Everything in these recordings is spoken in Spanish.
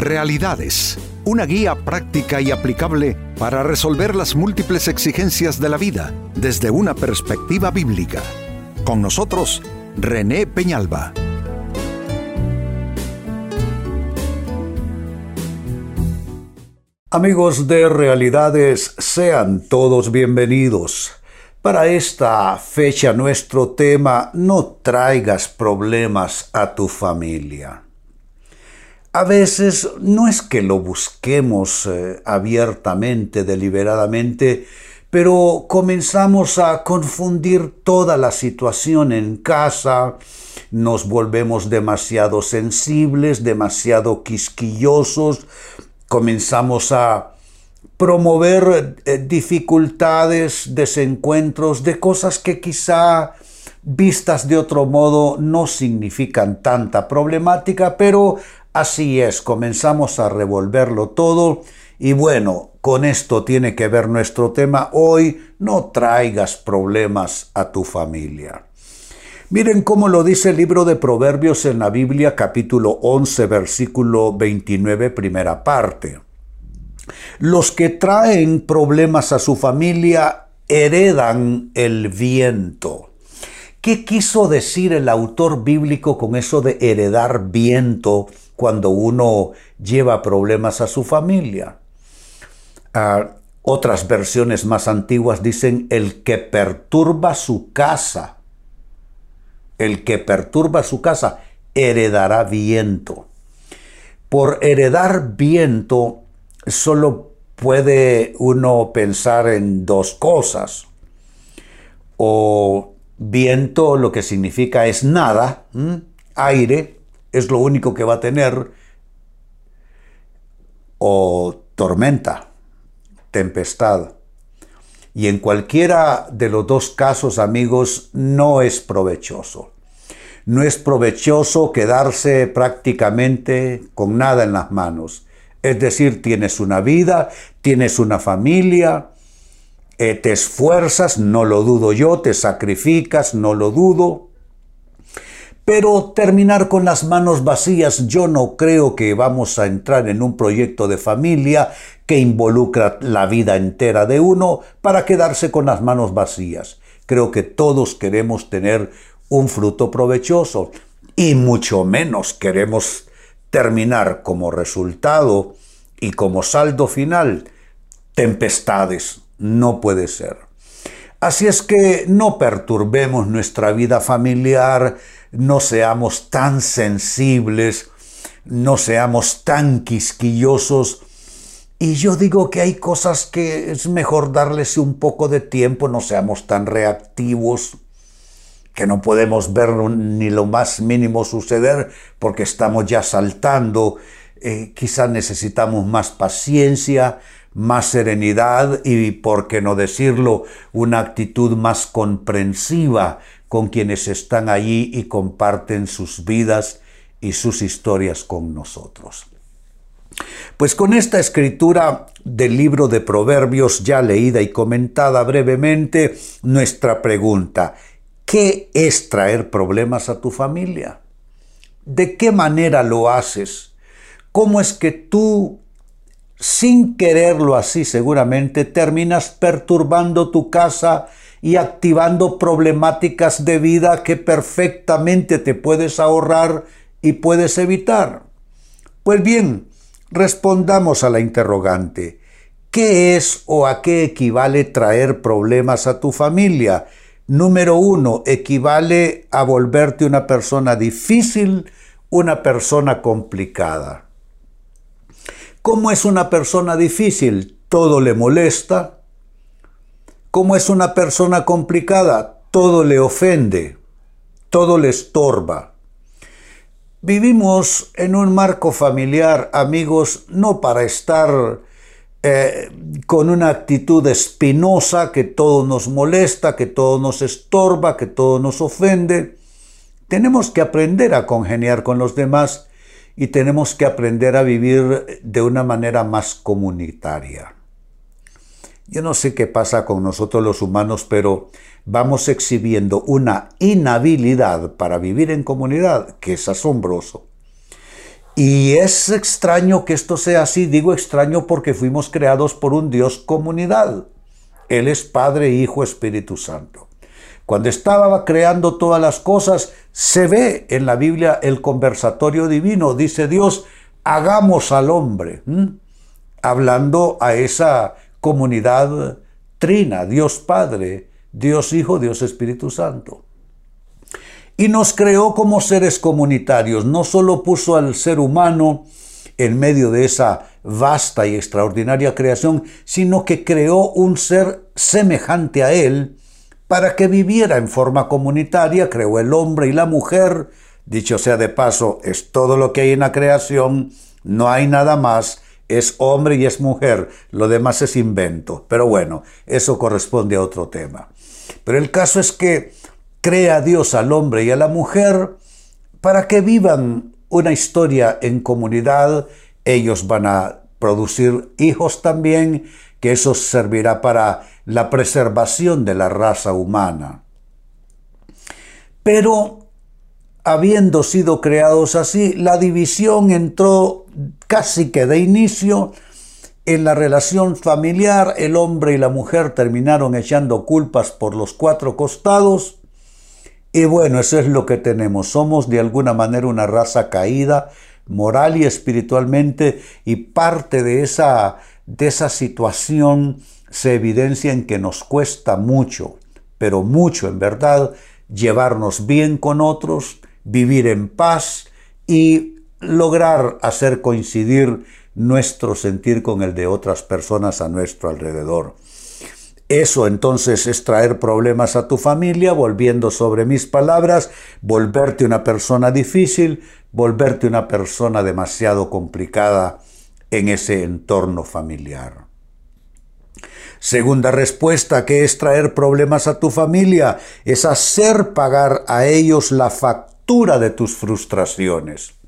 Realidades, una guía práctica y aplicable para resolver las múltiples exigencias de la vida desde una perspectiva bíblica. Con nosotros, René Peñalba. Amigos de Realidades, sean todos bienvenidos. Para esta fecha nuestro tema, no traigas problemas a tu familia. A veces no es que lo busquemos eh, abiertamente, deliberadamente, pero comenzamos a confundir toda la situación en casa, nos volvemos demasiado sensibles, demasiado quisquillosos, comenzamos a promover eh, dificultades, desencuentros de cosas que quizá vistas de otro modo no significan tanta problemática, pero así es, comenzamos a revolverlo todo y bueno, con esto tiene que ver nuestro tema hoy, no traigas problemas a tu familia. Miren cómo lo dice el libro de Proverbios en la Biblia capítulo 11 versículo 29 primera parte. Los que traen problemas a su familia heredan el viento. ¿Qué quiso decir el autor bíblico con eso de heredar viento cuando uno lleva problemas a su familia? Ah, otras versiones más antiguas dicen el que perturba su casa. El que perturba su casa heredará viento. Por heredar viento solo puede uno pensar en dos cosas. O viento lo que significa es nada, aire es lo único que va a tener, o tormenta, tempestad. Y en cualquiera de los dos casos, amigos, no es provechoso. No es provechoso quedarse prácticamente con nada en las manos. Es decir, tienes una vida, tienes una familia, eh, te esfuerzas, no lo dudo yo, te sacrificas, no lo dudo. Pero terminar con las manos vacías, yo no creo que vamos a entrar en un proyecto de familia que involucra la vida entera de uno para quedarse con las manos vacías. Creo que todos queremos tener un fruto provechoso y mucho menos queremos terminar como resultado y como saldo final tempestades. No puede ser. Así es que no perturbemos nuestra vida familiar, no seamos tan sensibles, no seamos tan quisquillosos. Y yo digo que hay cosas que es mejor darles un poco de tiempo, no seamos tan reactivos, que no podemos ver ni lo más mínimo suceder porque estamos ya saltando. Eh, quizás necesitamos más paciencia, más serenidad y, por qué no decirlo, una actitud más comprensiva con quienes están allí y comparten sus vidas y sus historias con nosotros. Pues con esta escritura del libro de Proverbios ya leída y comentada brevemente, nuestra pregunta, ¿Qué es traer problemas a tu familia? ¿De qué manera lo haces? ¿Cómo es que tú, sin quererlo así seguramente, terminas perturbando tu casa y activando problemáticas de vida que perfectamente te puedes ahorrar y puedes evitar? Pues bien, respondamos a la interrogante. ¿Qué es o a qué equivale traer problemas a tu familia? Número uno, equivale a volverte una persona difícil, una persona complicada. ¿Cómo es una persona difícil? Todo le molesta. ¿Cómo es una persona complicada? Todo le ofende, todo le estorba. Vivimos en un marco familiar, amigos, no para estar eh, con una actitud espinosa que todo nos molesta, que todo nos estorba, que todo nos ofende. Tenemos que aprender a congeniar con los demás y tenemos que aprender a vivir de una manera más comunitaria. Yo no sé qué pasa con nosotros los humanos, pero vamos exhibiendo una inhabilidad para vivir en comunidad que es asombroso. Y es extraño que esto sea así, digo extraño porque fuimos creados por un Dios comunidad. Él es Padre, Hijo, Espíritu Santo. Cuando estaba creando todas las cosas, se ve en la Biblia el conversatorio divino. Dice Dios, hagamos al hombre, hablando a esa comunidad trina, Dios Padre, Dios Hijo, Dios Espíritu Santo. Y nos creó como seres comunitarios, no solo puso al ser humano en medio de esa vasta y extraordinaria creación, sino que creó un ser semejante a él para que viviera en forma comunitaria, creó el hombre y la mujer, dicho sea de paso, es todo lo que hay en la creación, no hay nada más, es hombre y es mujer, lo demás es invento. Pero bueno, eso corresponde a otro tema. Pero el caso es que crea Dios al hombre y a la mujer para que vivan una historia en comunidad. Ellos van a producir hijos también, que eso servirá para la preservación de la raza humana. Pero habiendo sido creados así, la división entró casi que de inicio en la relación familiar, el hombre y la mujer terminaron echando culpas por los cuatro costados. Y bueno, eso es lo que tenemos. Somos de alguna manera una raza caída, moral y espiritualmente, y parte de esa, de esa situación se evidencia en que nos cuesta mucho, pero mucho en verdad, llevarnos bien con otros, vivir en paz y lograr hacer coincidir nuestro sentir con el de otras personas a nuestro alrededor. Eso entonces es traer problemas a tu familia, volviendo sobre mis palabras, volverte una persona difícil, volverte una persona demasiado complicada en ese entorno familiar. Segunda respuesta, que es traer problemas a tu familia, es hacer pagar a ellos la factura de tus frustraciones.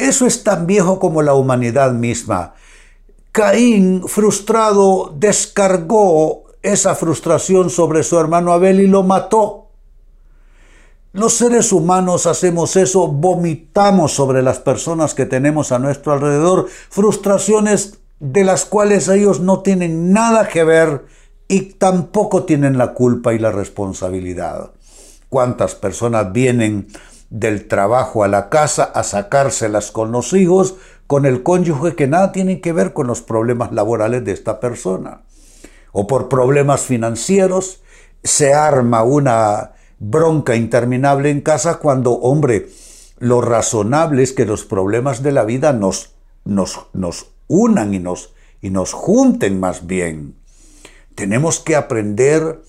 Eso es tan viejo como la humanidad misma. Caín, frustrado, descargó esa frustración sobre su hermano Abel y lo mató. Los seres humanos hacemos eso, vomitamos sobre las personas que tenemos a nuestro alrededor frustraciones de las cuales ellos no tienen nada que ver y tampoco tienen la culpa y la responsabilidad. ¿Cuántas personas vienen del trabajo a la casa a sacárselas con los hijos, con el cónyuge que nada tiene que ver con los problemas laborales de esta persona. O por problemas financieros se arma una bronca interminable en casa cuando, hombre, lo razonable es que los problemas de la vida nos, nos, nos unan y nos, y nos junten más bien. Tenemos que aprender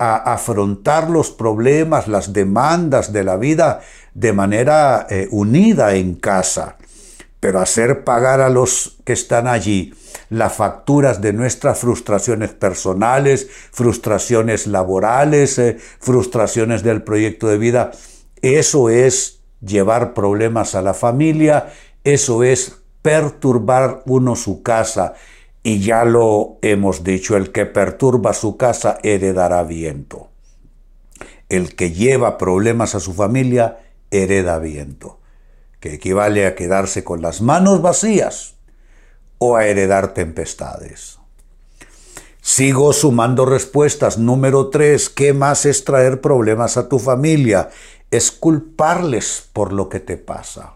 a afrontar los problemas, las demandas de la vida de manera eh, unida en casa, pero hacer pagar a los que están allí las facturas de nuestras frustraciones personales, frustraciones laborales, eh, frustraciones del proyecto de vida, eso es llevar problemas a la familia, eso es perturbar uno su casa y ya lo hemos dicho, el que perturba su casa heredará viento. El que lleva problemas a su familia hereda viento, que equivale a quedarse con las manos vacías o a heredar tempestades. Sigo sumando respuestas. Número tres, ¿qué más es traer problemas a tu familia? Es culparles por lo que te pasa.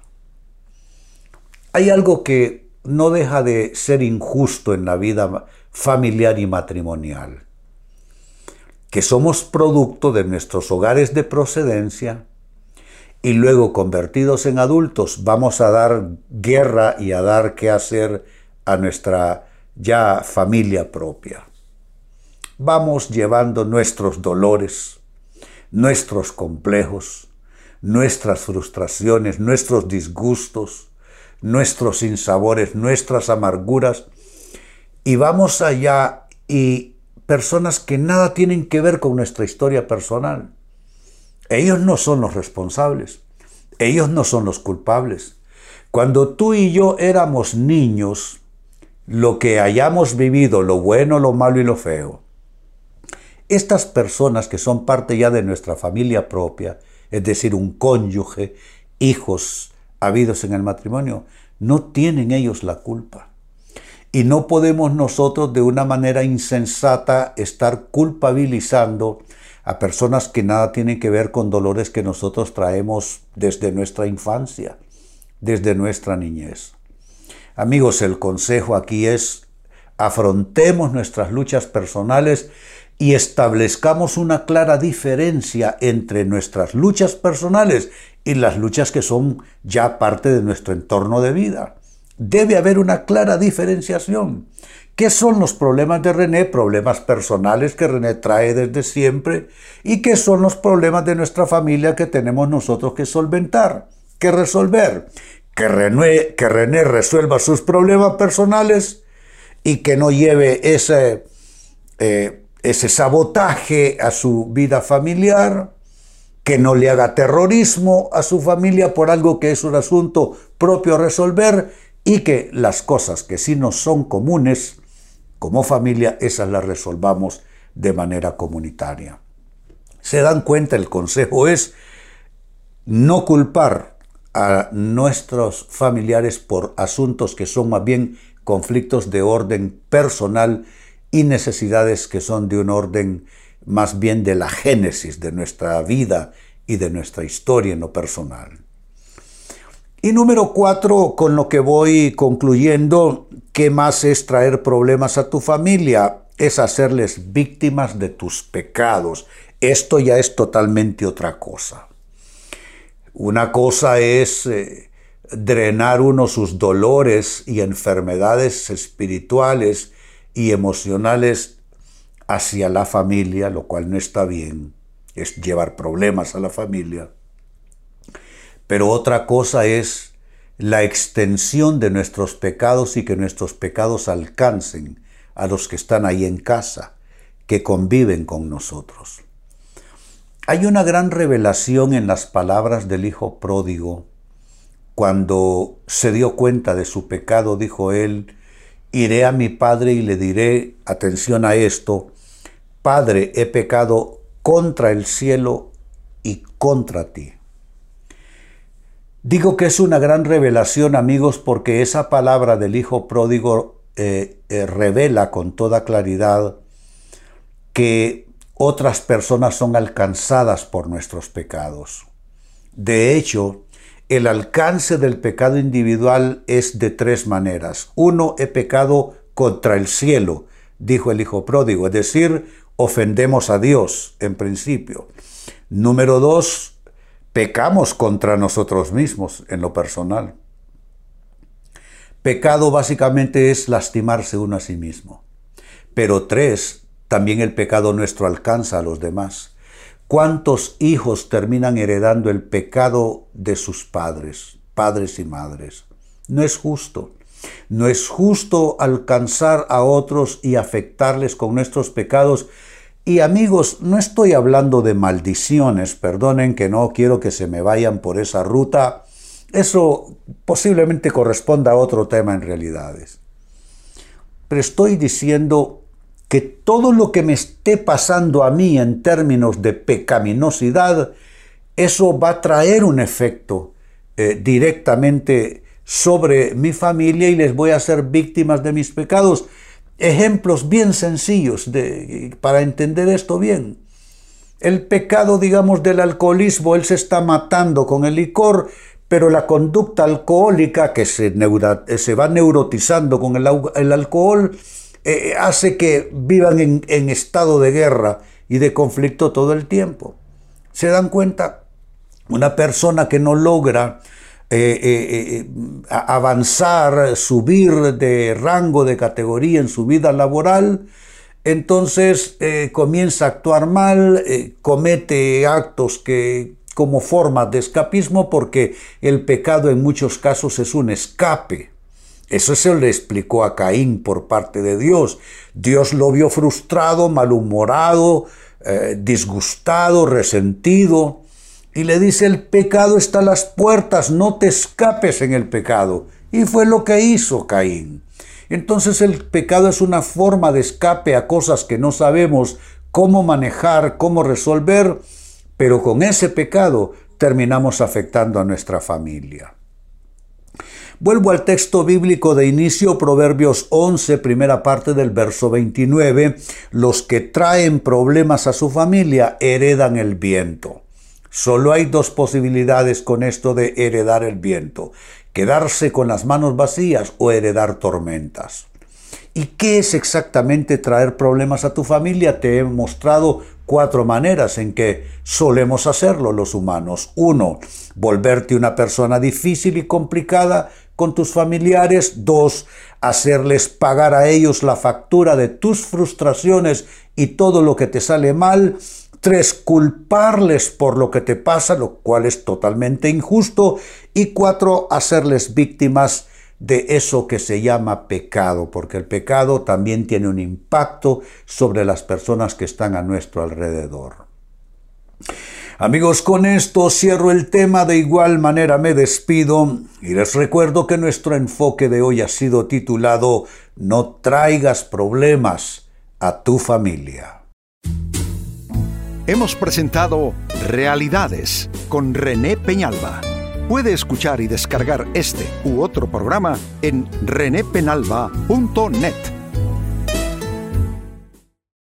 Hay algo que no deja de ser injusto en la vida familiar y matrimonial, que somos producto de nuestros hogares de procedencia y luego convertidos en adultos vamos a dar guerra y a dar qué hacer a nuestra ya familia propia. Vamos llevando nuestros dolores, nuestros complejos, nuestras frustraciones, nuestros disgustos, nuestros sinsabores, nuestras amarguras, y vamos allá y personas que nada tienen que ver con nuestra historia personal. Ellos no son los responsables, ellos no son los culpables. Cuando tú y yo éramos niños, lo que hayamos vivido, lo bueno, lo malo y lo feo, estas personas que son parte ya de nuestra familia propia, es decir, un cónyuge, hijos, habidos en el matrimonio, no tienen ellos la culpa. Y no podemos nosotros de una manera insensata estar culpabilizando a personas que nada tienen que ver con dolores que nosotros traemos desde nuestra infancia, desde nuestra niñez. Amigos, el consejo aquí es afrontemos nuestras luchas personales y establezcamos una clara diferencia entre nuestras luchas personales y las luchas que son ya parte de nuestro entorno de vida. Debe haber una clara diferenciación. ¿Qué son los problemas de René? Problemas personales que René trae desde siempre. ¿Y qué son los problemas de nuestra familia que tenemos nosotros que solventar, que resolver? Que René, que René resuelva sus problemas personales y que no lleve ese, eh, ese sabotaje a su vida familiar, que no le haga terrorismo a su familia por algo que es un asunto propio a resolver y que las cosas que sí nos son comunes como familia, esas las resolvamos de manera comunitaria. Se dan cuenta, el consejo es no culpar a nuestros familiares por asuntos que son más bien conflictos de orden personal y necesidades que son de un orden más bien de la génesis de nuestra vida y de nuestra historia en lo personal. Y número cuatro, con lo que voy concluyendo, ¿qué más es traer problemas a tu familia? Es hacerles víctimas de tus pecados. Esto ya es totalmente otra cosa. Una cosa es eh, drenar uno sus dolores y enfermedades espirituales y emocionales hacia la familia, lo cual no está bien, es llevar problemas a la familia. Pero otra cosa es la extensión de nuestros pecados y que nuestros pecados alcancen a los que están ahí en casa, que conviven con nosotros. Hay una gran revelación en las palabras del Hijo pródigo. Cuando se dio cuenta de su pecado, dijo él, iré a mi Padre y le diré, atención a esto, Padre, he pecado contra el cielo y contra ti. Digo que es una gran revelación, amigos, porque esa palabra del Hijo Pródigo eh, eh, revela con toda claridad que otras personas son alcanzadas por nuestros pecados. De hecho, el alcance del pecado individual es de tres maneras. Uno, he pecado contra el cielo, dijo el Hijo Pródigo, es decir, ofendemos a Dios en principio. Número dos, pecamos contra nosotros mismos en lo personal. Pecado básicamente es lastimarse uno a sí mismo. Pero tres, también el pecado nuestro alcanza a los demás. ¿Cuántos hijos terminan heredando el pecado de sus padres, padres y madres? No es justo. No es justo alcanzar a otros y afectarles con nuestros pecados y amigos, no estoy hablando de maldiciones, perdonen que no quiero que se me vayan por esa ruta. Eso posiblemente corresponda a otro tema en realidades. Pero estoy diciendo que todo lo que me esté pasando a mí en términos de pecaminosidad, eso va a traer un efecto eh, directamente sobre mi familia y les voy a hacer víctimas de mis pecados ejemplos bien sencillos de, para entender esto bien. El pecado, digamos, del alcoholismo, él se está matando con el licor, pero la conducta alcohólica que se, se va neurotizando con el, alcohol eh, hace que vivan en, estado de guerra y de conflicto todo el tiempo. ¿Se dan cuenta? Una persona que no logra eh, eh, eh, avanzar, subir de rango, de categoría en su vida laboral, entonces comienza a actuar mal, comete actos que como forma de escapismo porque el pecado en muchos casos es un escape. Eso se le explicó a Caín por parte de Dios. Dios lo vio frustrado, malhumorado, disgustado, resentido y le dice, el pecado está a las puertas, no te escapes en el pecado. Y fue lo que hizo Caín. Entonces el pecado es una forma de escape a cosas que no sabemos cómo manejar, cómo resolver, pero con ese pecado terminamos afectando a nuestra familia. Vuelvo al texto bíblico de inicio, Proverbios 11, primera parte del verso 29. Los que traen problemas a su familia heredan el viento. Solo hay dos posibilidades con esto de heredar el viento, quedarse con las manos vacías o heredar tormentas. ¿Y qué es exactamente traer problemas a tu familia? Te he mostrado cuatro maneras en que solemos hacerlo los humanos. Uno, volverte una persona difícil y complicada con tus familiares. Dos, hacerles pagar a ellos la factura de tus frustraciones y todo lo que te sale mal. Tres, culparles por lo que te pasa, lo cual es totalmente injusto. Y cuatro, hacerles víctimas de eso que se llama pecado, porque el pecado también tiene un impacto sobre las personas que están a nuestro alrededor. Amigos, con esto cierro el tema, de igual manera me despido y les recuerdo que nuestro enfoque de hoy ha sido titulado No traigas problemas a tu familia. Hemos presentado Realidades con René Peñalba. Puede escuchar y descargar este u otro programa en renépenalba.net.